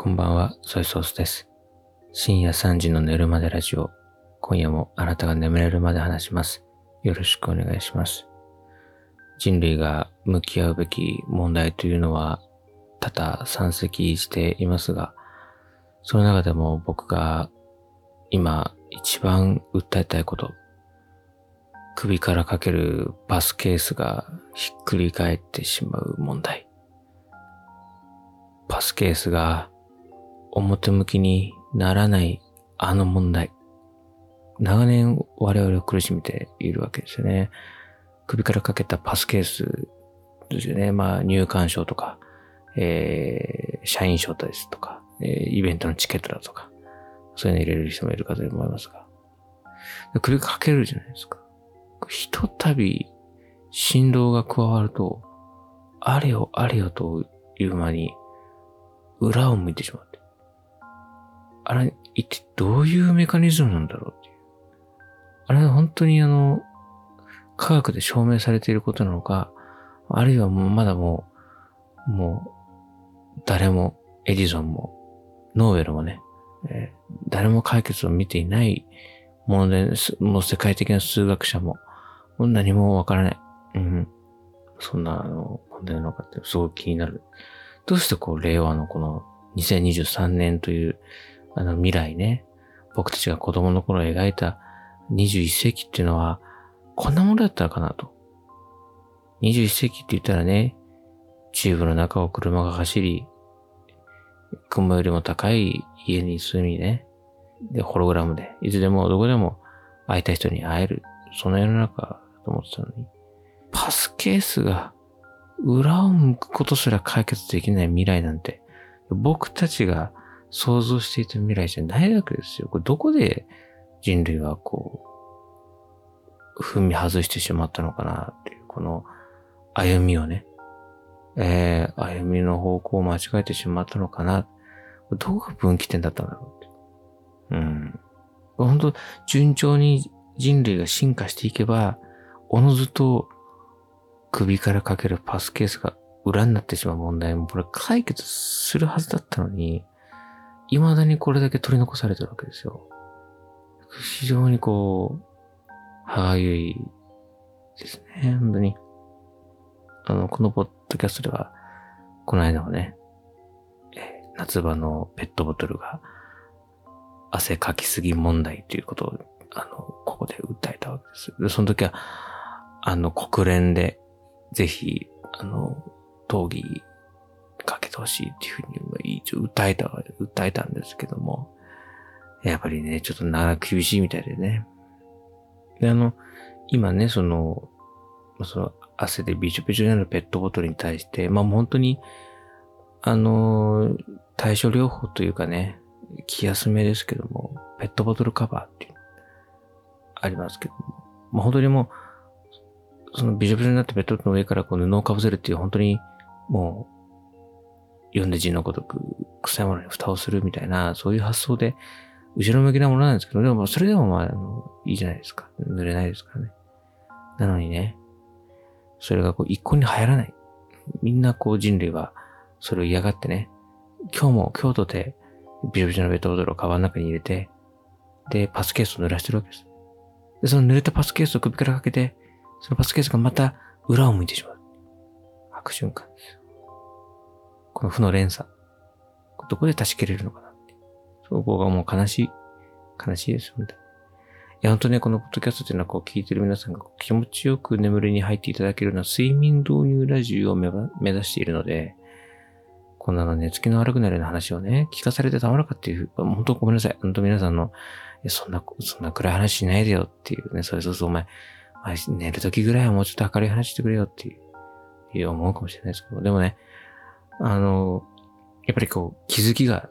こんばんは、ソイソースです。深夜3時の寝るまでラジオ。今夜もあなたが眠れるまで話します。よろしくお願いします。人類が向き合うべき問題というのは多々山積していますが、その中でも僕が今一番訴えたいこと、首からかけるバスケースがひっくり返ってしまう問題。パスケースが表向きにならないあの問題。長年我々を苦しめているわけですよね。首からかけたパスケースですよね。まあ入館証とか、えー、社員証ですとか、えー、イベントのチケットだとか、そういうの入れる人もいるかと思いますが。首かけるじゃないですか。ひとたび振動が加わると、あれよあれよという間に裏を向いてしまう。あれ、一体どういうメカニズムなんだろうっていう。あれは本当にあの、科学で証明されていることなのか、あるいはもうまだもう、もう、誰も、エジソンも、ノーベルもね、えー、誰も解決を見ていないもので、もう世界的な数学者も、もう何もわからない。うん。そんな、あの、問題なのかってすごく気になる。どうしてこう、令和のこの2023年という、あの未来ね、僕たちが子供の頃描いた21世紀っていうのは、こんなものだったのかなと。21世紀って言ったらね、チューブの中を車が走り、雲よりも高い家に住みね、で、ホログラムで、いつでもどこでも会いたい人に会える。その世の中だと思ってたのに、パスケースが裏を向くことすら解決できない未来なんて、僕たちが想像していた未来じゃないわけですよ。これどこで人類はこう、踏み外してしまったのかなっていう、この歩みをね、えー、歩みの方向を間違えてしまったのかな。どこが分岐点だったんだろうって。うん。本当順調に人類が進化していけば、おのずと首からかけるパスケースが裏になってしまう問題もこれ解決するはずだったのに、未だにこれだけ取り残されてるわけですよ。非常にこう、歯がゆいですね、本当に。あの、このポッドキャストでは、この間もね、夏場のペットボトルが汗かきすぎ問題ということを、あの、ここで訴えたわけです。で、その時は、あの、国連で、ぜひ、あの、討議けてほしいっていうふうに一応訴えた、訴えたんですけども、やっぱりね、ちょっとな厳しいみたいでね。で、あの、今ね、その、その汗でびちょびちょになるペットボトルに対して、まあ本当に、あの、対処療法というかね、気休めですけども、ペットボトルカバーっていう、ありますけども、まあ本当にもう、そのびちょびちょになったペットボトルの上からこう布をかぶせるっていう本当にもう読んで字のごとく臭いものに蓋をするみたいな、そういう発想で、後ろ向きなものなんですけど、でもそれでもまあ、あのいいじゃないですか。濡れないですからね。なのにね、それがこう一向に流行らない。みんなこう人類はそれを嫌がってね、今日も京都でビショビショのペットボトルをカバンの中に入れて、で、パスケースを濡らしてるわけです。で、その濡れたパスケースを首からかけて、そのパスケースがまた裏を向いてしまう。悪循環です。この負の連鎖。どこで断ち切れるのかなって。そこがもう悲しい。悲しいです、本当に。いや、本当ね、このポッドキャストっていうのは、こう、聞いてる皆さんが気持ちよく眠りに入っていただけるような睡眠導入ラジオを目指しているので、こんなの寝つきの悪くなるような話をね、聞かされてたまらかっていう、本当ごめんなさい。本当皆さんの、そんな、そんな暗い話しないでよっていうね、それそうそうお前、寝る時ぐらいはもうちょっと明るい話してくれよっていう、いう思うかもしれないですけど、でもね、あの、やっぱりこう、気づきが、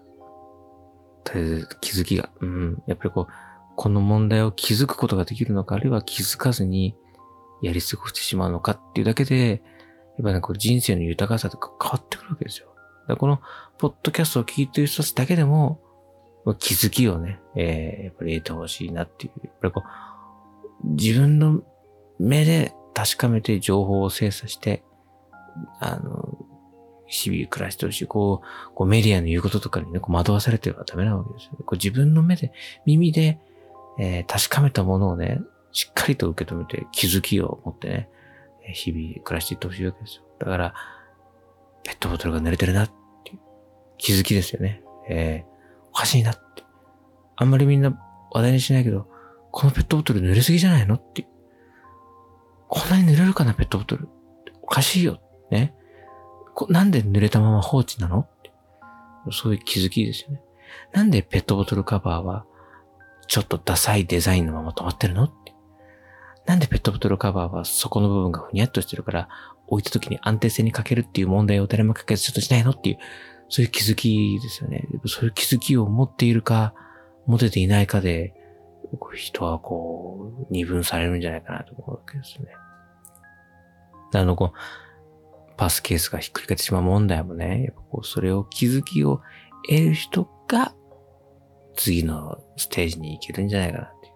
とりあえず気づきが、うん、やっぱりこう、この問題を気づくことができるのか、あるいは気づかずにやり過ごしてしまうのかっていうだけで、やっぱりね、こう人生の豊かさとか変わってくるわけですよ。だこの、ポッドキャストを聞いてる人たちだけでも、気づきをね、えー、やっぱり得てほしいなっていう。やっぱりこう、自分の目で確かめて情報を精査して、あの、日々暮らしてほしい。こう、こうメディアの言うこととかにね、こう惑わされてはダメなわけですよ、こう自分の目で、耳で、えー、確かめたものをね、しっかりと受け止めて気づきを持ってね、日々暮らしていってほしいわけですよ。だから、ペットボトルが濡れてるなっていう気づきですよね。えー、おかしいなって。あんまりみんな話題にしないけど、このペットボトル濡れすぎじゃないのって。こんなに濡れるかな、ペットボトル。おかしいよ。ね。なんで濡れたまま放置なの？そういう気づきですよね。なんでペットボトルカバーは、ちょっとダサいデザインのまま止まってるの？なんでペットボトルカバーはそこの部分がふにゃっとしてるから、置いた時に安定性に欠けるっていう問題を誰も解決ちょっとしないの？っていう、そういう気づきですよね。そういう気づきを持っているか、持てていないかで、人はこう、二分されるんじゃないかなと思うわけですね。あの、こう、パスケースがひっくり返ってしまう問題もね、やっぱこう、それを気づきを得る人が、次のステージに行けるんじゃないかなっていう、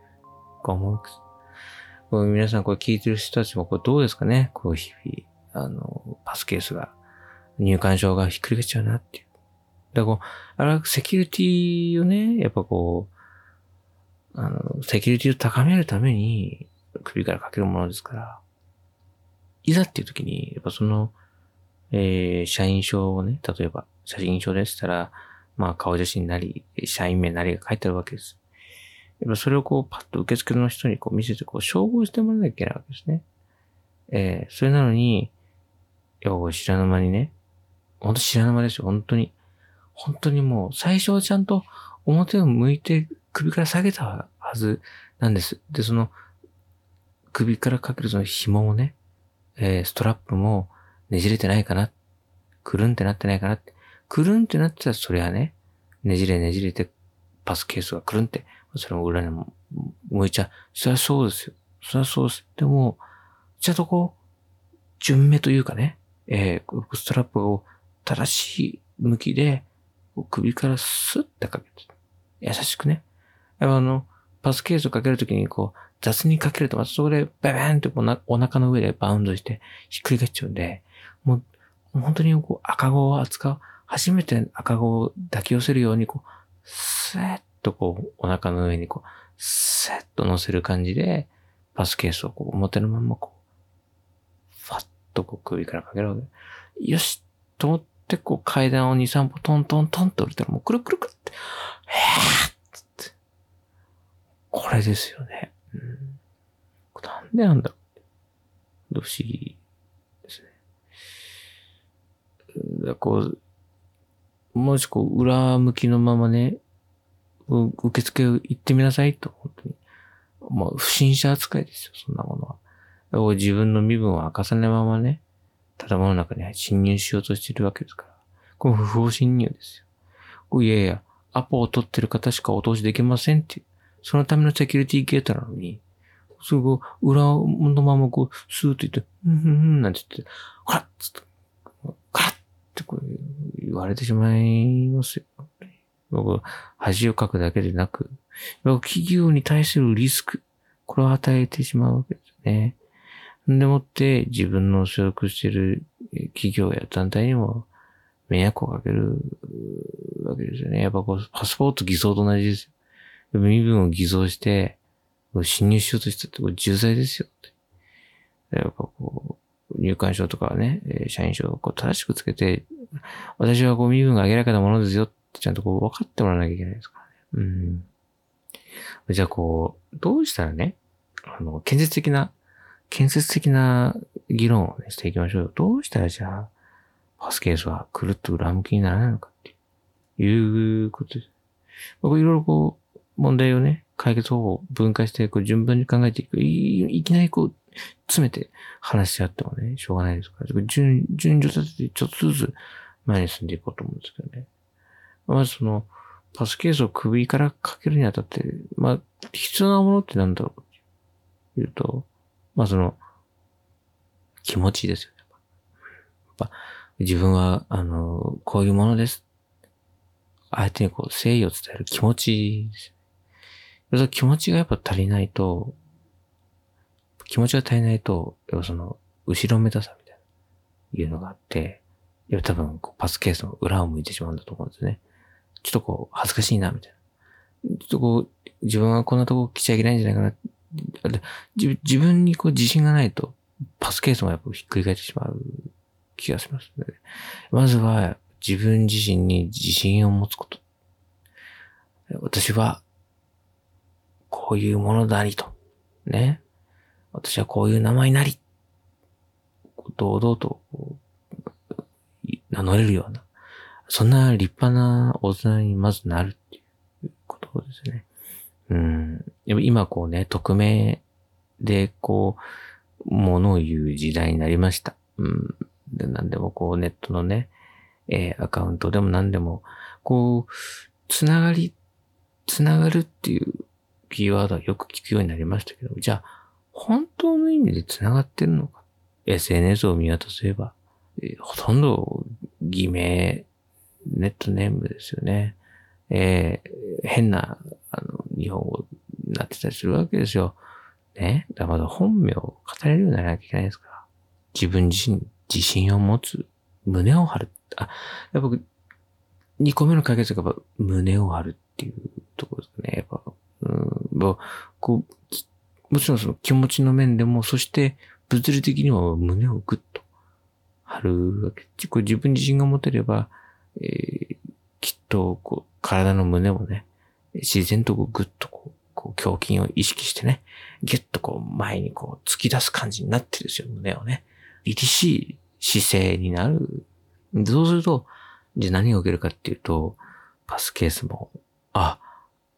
こう思うんです。こう皆さんこれ聞いてる人たちもこれどうですかね？こう日々、あの、パスケースが、入館証がひっくり返っちゃうなっていう。だからこう、あれはセキュリティをね、やっぱこう、あの、セキュリティを高めるために首からかけるものですから、いざっていう時に、やっぱその、えー、社員証をね、例えば写真証でしたら、まあ顔写真なり、社員名なりが書いてあるわけです。やっぱそれをこうパッと受付の人にこう見せてこう照合してもらわなきゃいけないわけですね。えー、それなのに、いや、知らぬ間にね、ほんと知らぬ間ですよ、本当に。本当にもう、最初はちゃんと表を向いて首から下げたはずなんです。で、その、首からかけるその紐もね、えー、ストラップもねじれてないかな？くるんってなってないかな？くるんってなってたらそれはね、ねじれねじれてパスケースがくるんって、それも裏にも向いちゃう。そりゃそうですよ。そりゃそうです。でも、ちゃんとこう、順目というかね、えー、ストラップを正しい向きで、首からスッてかけて、優しくね。あの、パスケースをかけるときにこう、雑にかけるとまたそこでババーンってお腹の上でバウンドしてひっくり返っちゃうんで、もう本当にこう赤子を扱う、初めて赤子を抱き寄せるようにこう、スーッとこうお腹の上にこう、スーッと乗せる感じで、パスケースをこう表のままこう、ファッとこう首からかけるわけ。よしと思ってこう階段を2、3歩トントントンと降りたらもうくるくるくるって、へーって。これですよね。うん、なんでなんだろう。不思議ですね。だこう、もしこう、裏向きのままね、受付行ってみなさいと、本当に。まあ、不審者扱いですよ、そんなものは。自分の身分を明かさないままね、建物の中に侵入しようとしてるわけですから。これ不法侵入ですよ。いやいや、アポを取ってる方しかお通しできませんっていう。そのためのセキュリティゲートなのに、すぐ裏のままこう、スーッと言って、うんうんうんなんて言って、ほらっつって、ってこう言われてしまいますよ。僕、恥をかくだけでなく、企業に対するリスク、これを与えてしまうわけですね。でもって自分の所属している企業や団体にも迷惑をかけるわけですよね。やっぱこう、パスポート偽装と同じですよ。身分を偽造して、侵入しようとしたってこれ重罪ですよって。やっぱこう、入館証とかね、社員証をこう正しくつけて、私はこう身分が明らかなものですよってちゃんとこう分かってもらわなきゃいけないですからね。うん。じゃあこう、どうしたらね、あの、建設的な、建設的な議論を、していきましょうよ。どうしたらじゃあ、パスケースはくるっと裏向きにならないのかっていうことです。いろいろこう、問題をね、解決方法を分解して、こう順番に考えていく。いいきなりこう、詰めて話し合ってもね、しょうがないですから、順、順序立ててちょっとずつ前に進んでいこうと思うんですけどね。まずその、パスケースを首からかけるにあたって、まあ、必要なものって何だろうというと、まあその、気持ちですよね。やっぱ、自分は、あの、こういうものです。相手にこう、誠意を伝える気持ちですそ気持ちがやっぱ足りないと、気持ちが足りないと、要はその、後ろめたさみたいな、いうのがあって、いや、多分、パスケースの裏を向いてしまうんだと思うんですね。ちょっとこう、恥ずかしいな、みたいな。ちょっとこう、自分はこんなとこ来ちゃいけないんじゃないかな。自自分にこう自信がないと、パスケースもやっぱひっくり返ってしまう気がします、ね。まずは、自分自身に自信を持つこと。私は、こういうものだりと。ね。私はこういう名前なり。堂々と名乗れるような、そんな立派な大人にまずなるっていうことですね。うん。今こうね、匿名でこう、ものを言う時代になりました。うん。で、何でもこうネットのね、えー、アカウントでも何でも、こう、つながり、つながるっていうキーワードはよく聞くようになりましたけど、じゃあ、本当の意味でつながってるのか ?SNS を見渡せば、えー、ほとんど偽名、ネットネームですよね。えー、変な、あの、日本語になってたりするわけですよ。ね？だからまだ本名を語れるようにならなきゃいけないですから。自分自身、自信を持つ、胸を張る。あ、やっぱ、二個目の解決がやっぱ胸を張るっていうところですね。やっぱ、うん、こう、もちろんその気持ちの面でも、そして物理的にも胸をグッと張るわけ。これ自分自身が持てれば、えー、きっと、こう、体の胸もね、自然とこうグッとこう、こう胸筋を意識してね、ギュッとこう前にこう突き出す感じになってるんですよ、胸をね。凛々しい姿勢になる。そうすると、じゃあ何が起きるかっていうと、パスケースも、あ、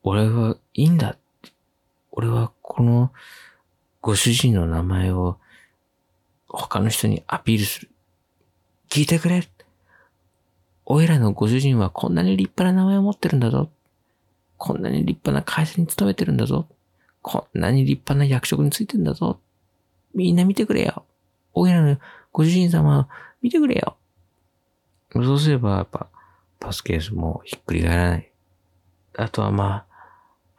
俺はいいんだ。俺はこのご主人の名前を他の人にアピールする。聞いてくれ。おいらのご主人はこんなに立派な名前を持ってるんだぞ。こんなに立派な会社に勤めてるんだぞ。こんなに立派な役職についてんだぞ。みんな見てくれよ。おいらのご主人様、見てくれよ。そうすれば、やっぱ、パスケースもひっくり返らない。あとはまあ、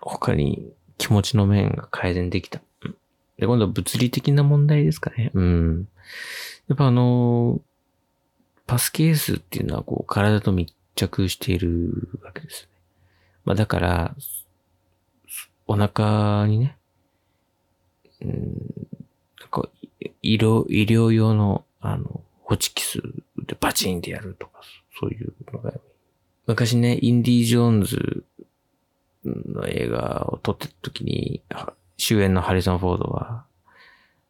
他に気持ちの面が改善できた。で、今度は物理的な問題ですかね。うん。やっぱあのパスケースっていうのはこう体と密着しているわけですね。まあだから、お腹にね、うん、なんか医療、医療用のあの、ホチキスでバチンってやるとか、そういうのが。昔ね、インディ・ージョーンズの映画を撮ってた時に、主演のハリソン・フォードは、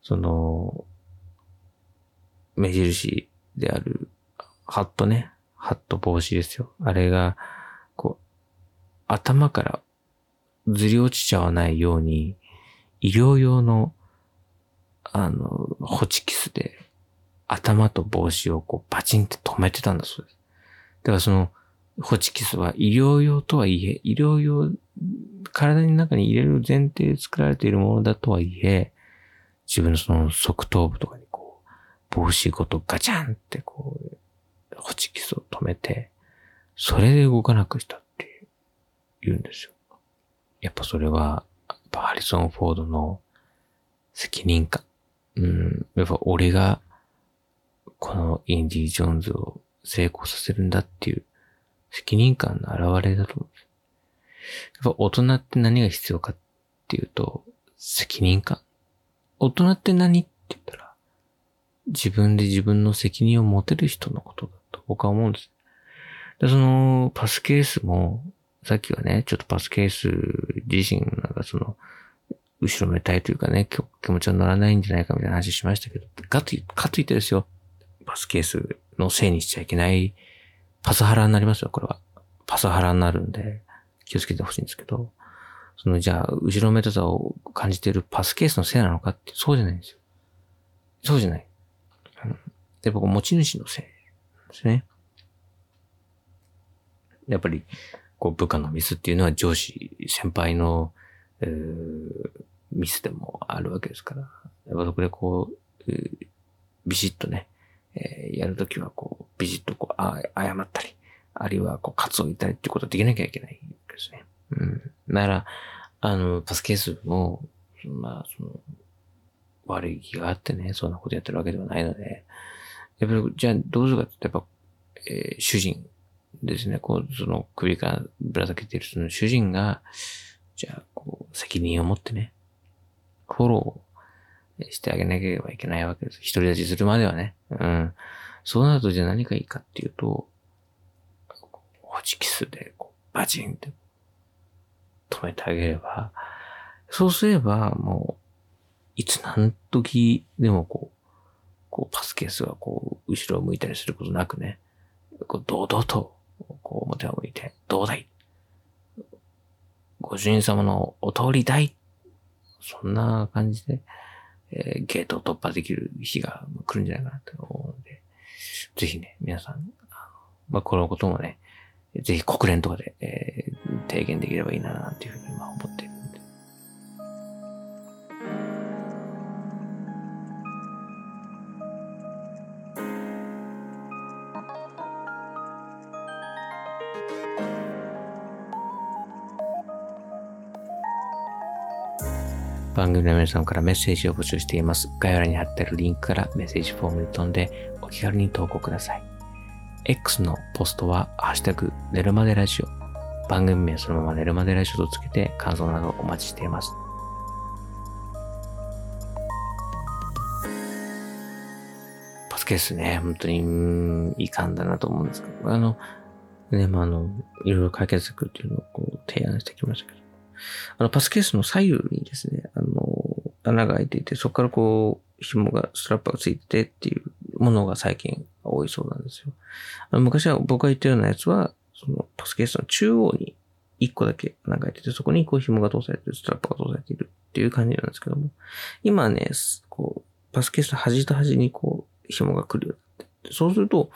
その、目印であるハットね。ハット帽子ですよ。あれが、こう、頭からずり落ちちゃわないように、医療用の、あの、ホチキスで、頭と帽子をこうバチンって止めてたんだそうです。だからその、ホチキスは医療用とはいえ、医療用、体の中に入れる前提で作られているものだとはいえ、自分のその側頭部とかにこう、帽子ごとガチャンってこう、ホチキスを止めて、それで動かなくしたって言うんですよ。やっぱそれは、やっぱハリソン・フォードの責任感。うん、やっぱ俺が、このインディ・ジョーンズを成功させるんだっていう責任感の表れだと思う。やっぱ大人って何が必要かっていうと、責任感。大人って何って言ったら、自分で自分の責任を持てる人のことだと僕は思うんです。で、その、パスケースも、さっきはね、ちょっとパスケース自身、なんかその、後ろめたいというかね、気持ちは乗らないんじゃないかみたいな話しましたけど、かとい、かといてですよ、パスケースのせいにしちゃいけない、パスハラになりますよ、これは。パスハラになるんで、気をつけてほしいんですけど、その、じゃあ、後ろめたさを感じているパスケースのせいなのかって、そうじゃないんですよ。そうじゃない。うん、で、僕、持ち主のせいですね。やっぱり、こう部下のミスっていうのは上司、先輩の、えー、ミスでもあるわけですから、やっぱそこでこう、えー、ビシッとね、えー、やるときはこう、ビシッとこう、あ、謝ったり、あるいはこう、カツをいたりってことはできなきゃいけないですね。うん。だから、あの、パスケースも、まあ、その、悪い気があってね、そんなことやってるわけではないので、やっぱり、じゃあどうするかってやっぱ、えー、主人ですね、こう、その首からぶら下げているその主人が、じゃあ、こう、責任を持ってね、フォローしてあげなければいけないわけです。独り立ちするまではね。うん。そうなると、じゃあ何がいいかっていうと、ホチキスで、こう、バチンって止めてあげれば、そうすれば、もう、いつ何時でもこう、こう、パスケースがこう、後ろを向いたりすることなくね、こう、堂々と、こう、表を向いて、どうだい?ご主人様のお通りだい?そんな感じで、えー、ゲートを突破できる日が来るんじゃないかなと思うので、ぜひね、皆さん、まあ、このこともね、ぜひ国連とかで、えー、提言できればいいな、なんていうふうに今思っているので。番組の皆さんからメッセージを募集しています。概要欄に貼ってあるリンクからメッセージフォームに飛んで気軽に投稿ください。X のポストは、ハッシュタグ、寝るまでラジオ。番組名そのまま寝るまでラジオとつけて感想などお待ちしています。パスケースね、本当に、うん、いかんだなと思うんですけど、あの、ね、まあ、あの、いろいろ解決策っていうのをこう提案してきましたけど、あの、パスケースの左右にですね、あの、穴が開いていて、そこからこう、紐が、ストラップがついててっていうものが最近多いそうなんですよ。あの昔は僕が言ったようなやつは、そのパスケースの中央に一個だけ穴が開いてて、そこにこう紐が通されてる、ストラップが通されているっていう感じなんですけども、今はね、こう、パスケースの端と端にこう、紐が来るようになって、そうすると、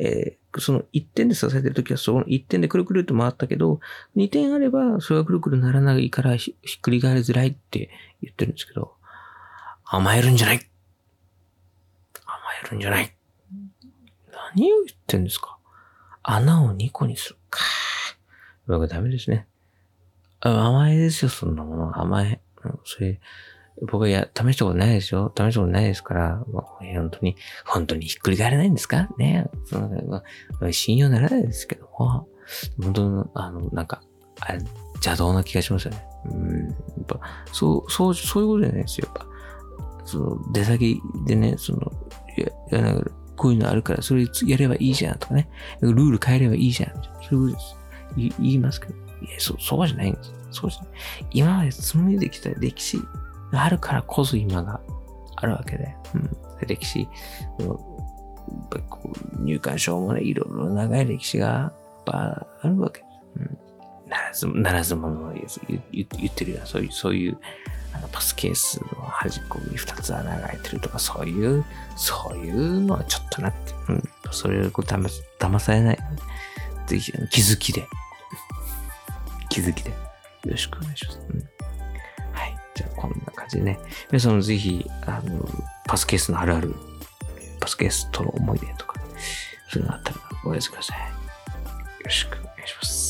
えー、その一点で支えてるときはその一点でくるくるって回ったけど、二点あればそれがくるくるならないからひっくり返りづらいって言ってるんですけど、甘えるんじゃないえるんじゃない何を言ってんですか穴を2個にするか。僕ダメですね。甘えですよ、そんなもの。甘え。それ、僕はや、試したことないですよ。試したことないですから、まあ、本当に、本当にひっくり返らないんですかねその、まあ、信用ならないですけども、本当あの、なんか、あれ、邪道な気がしますよね。うん。やっぱ、そう、そう、そういうことじゃないですよ。やっぱ、その、出先でね、その、や、ながら、こういうのあるから、それやればいいじゃんとかね。ルール変えればいいじゃん。そういうことです。言いますけど。いや、そう、そうじゃないんです。そうじゃない。今まで紡いできた歴史があるからこそ今があるわけで。うん。歴史、やっぱこう入管証もね、いろいろ長い歴史があるわけ。うん。ならず、ならず者の言言ってるような、そういう、そういう、あの、パスケースの端っこに二つ穴が開いてるとか、そういう、そういうのはちょっとなって、うん。それをこう騙騙されない。ぜひ、気づきで、気づきで、よろしくお願いします。うん、はい。じゃあ、こんな感じでね。皆さんもぜひ、あの、パスケースのあるある、パスケースとの思い出とか、そういうのあったらお寄せください。よろしくお願いします。